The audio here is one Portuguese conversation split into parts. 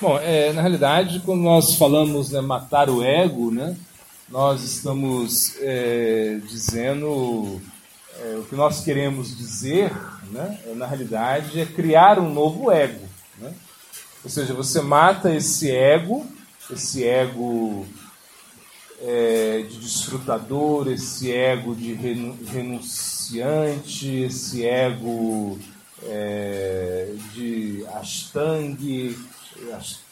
Bom, é, na realidade, quando nós falamos né, matar o ego, né, nós estamos é, dizendo é, o que nós queremos dizer, né, na realidade, é criar um novo ego. Né? Ou seja, você mata esse ego, esse ego é, de desfrutador, esse ego de renunciante, esse ego é, de ashtang,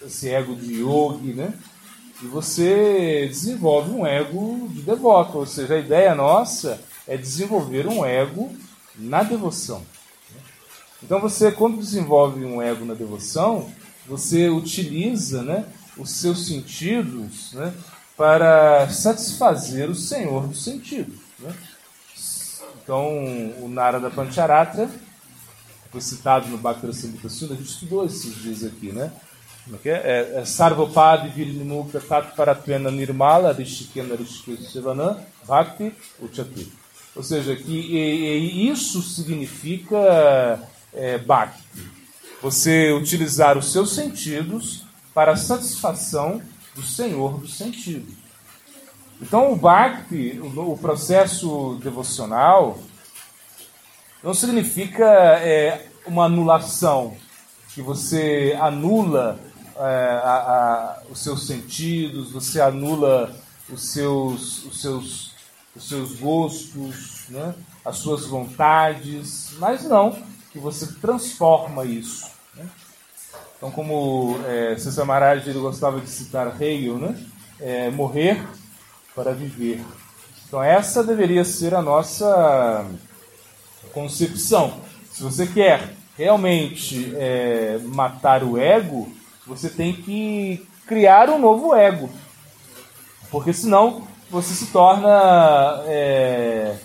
esse ego de yogi, né? E você desenvolve um ego de devoto, ou seja, a ideia nossa é desenvolver um ego na devoção. Então você, quando desenvolve um ego na devoção, você utiliza né, os seus sentidos né, para satisfazer o Senhor dos sentidos. Né? Então, o Narada Pancharatra foi citado no Bhakti Samhita Sundar, a gente estudou esses dias aqui, né? É, é, é Sarvapad Virinimukta Tatparatvena Nirmala Rishikena Rishikeshavana Bhakti Uchati. Ou seja, que e, e isso significa é, Bhakti. Você utilizar os seus sentidos para a satisfação do Senhor dos sentidos. Então, o Bhakti, o, o processo devocional, não significa é, uma anulação, que você anula é, a, a, os seus sentidos, você anula os seus, os seus, os seus gostos, né? as suas vontades, mas não, que você transforma isso. Né? Então, como é, César Maharaj ele gostava de citar Hegel, né? É, morrer para viver. Então, essa deveria ser a nossa concepção. Se você quer realmente é, matar o ego, você tem que criar um novo ego. Porque senão você se torna. É,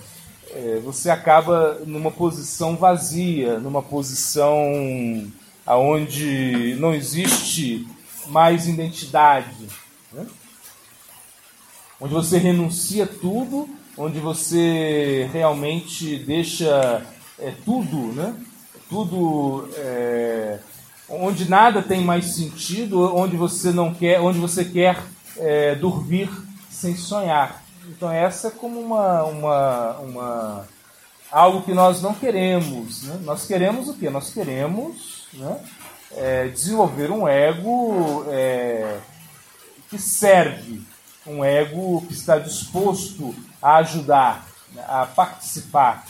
é, você acaba numa posição vazia, numa posição onde não existe mais identidade. Né? Onde você renuncia tudo, onde você realmente deixa é, tudo, né? tudo é, onde nada tem mais sentido, onde você não quer, onde você quer é, dormir sem sonhar. Então essa é como uma, uma, uma algo que nós não queremos. Né? Nós queremos o que? Nós queremos né, é, desenvolver um ego é, que serve, um ego que está disposto a ajudar, né, a participar.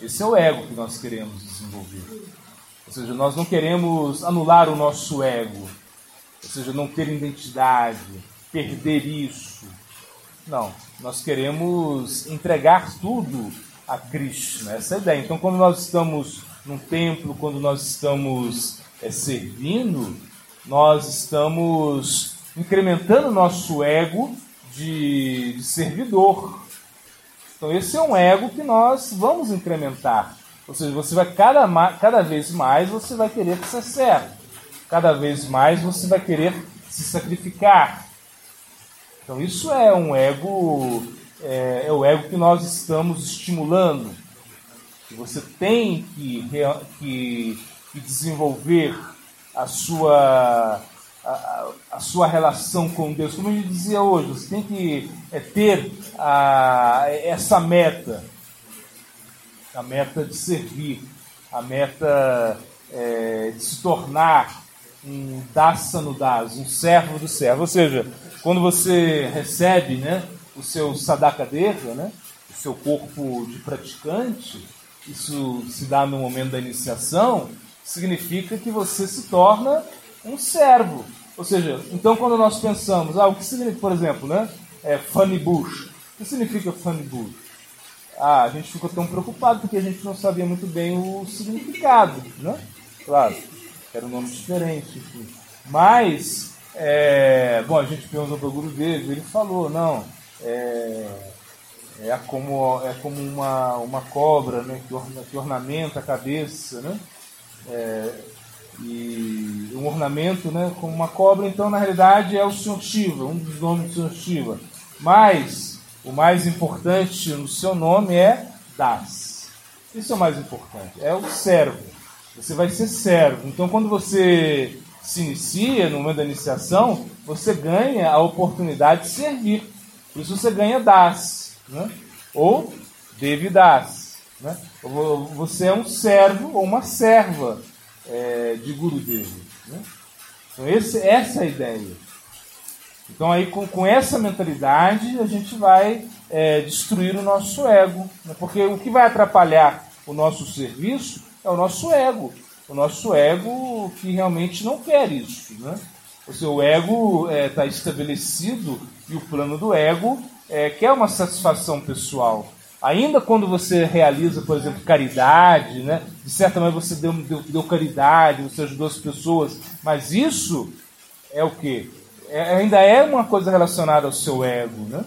Esse é o ego que nós queremos desenvolver. Ou seja, nós não queremos anular o nosso ego, ou seja, não ter identidade, perder isso. Não, nós queremos entregar tudo a Krishna, essa é a ideia. Então, quando nós estamos num templo, quando nós estamos é, servindo, nós estamos incrementando nosso ego de, de servidor. Então, esse é um ego que nós vamos incrementar. Ou seja, você vai cada, cada vez mais você vai querer ser certo. Cada vez mais você vai querer se sacrificar. Então isso é um ego, é, é o ego que nós estamos estimulando. Que você tem que, que, que desenvolver a sua, a, a, sua relação com Deus. Como gente dizia hoje, você tem que é, ter a, essa meta a meta de servir, a meta é, de se tornar um dasa no das, um servo do servo. Ou seja, quando você recebe né, o seu sadakadeva, né, o seu corpo de praticante, isso se dá no momento da iniciação, significa que você se torna um servo. Ou seja, então quando nós pensamos, ah, o que significa, por exemplo, né, é funny bush. O que significa funny bush? Ah, a gente ficou tão preocupado porque a gente não sabia muito bem o significado, né? Claro, era um nome diferente, enfim. Mas, é, bom, a gente perguntou para o guru dele, ele falou, não, é, é como, é como uma, uma cobra né, que, orna, que ornamenta a cabeça, né? É, e um ornamento né, como uma cobra, então na realidade é o Senhor Shiva, um dos nomes do Senhor Shiva. Mas o mais importante no seu nome é das. Isso é o mais importante. É o servo. Você vai ser servo. Então, quando você se inicia, no momento da iniciação, você ganha a oportunidade de servir. Por isso você ganha das, né? ou deve das. Né? Você é um servo ou uma serva é, de Guru Devi. Né? Então esse, essa é a ideia. Então aí com, com essa mentalidade a gente vai é, destruir o nosso ego. Né? Porque o que vai atrapalhar o nosso serviço é o nosso ego. O nosso ego que realmente não quer isso. Né? O seu ego está é, estabelecido e o plano do ego é, quer uma satisfação pessoal. Ainda quando você realiza, por exemplo, caridade, né? de certa maneira você deu, deu, deu caridade, você ajudou as pessoas, mas isso é o que? É, ainda é uma coisa relacionada ao seu ego. Né?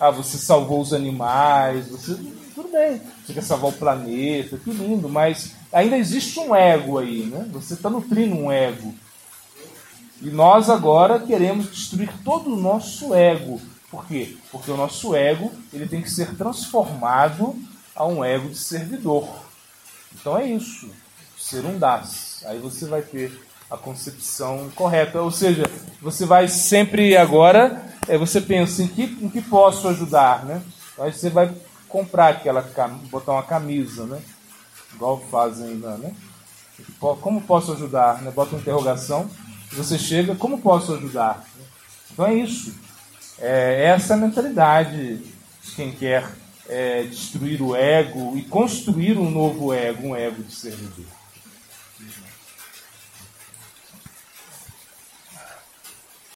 Ah, você salvou os animais, você. Tudo bem, você quer salvar o planeta, que lindo, mas ainda existe um ego aí, né? Você está nutrindo um ego. E nós agora queremos destruir todo o nosso ego. Por quê? Porque o nosso ego ele tem que ser transformado a um ego de servidor. Então é isso. Ser um das. Aí você vai ter a concepção correta. Ou seja, você vai sempre agora, é, você pensa em que, em que posso ajudar, né? Aí você vai comprar aquela, botar uma camisa, né? Igual fazem ainda, né? Como posso ajudar? Né? Bota uma interrogação você chega, como posso ajudar? Então é isso. É essa mentalidade de quem quer é, destruir o ego e construir um novo ego, um ego de servidor.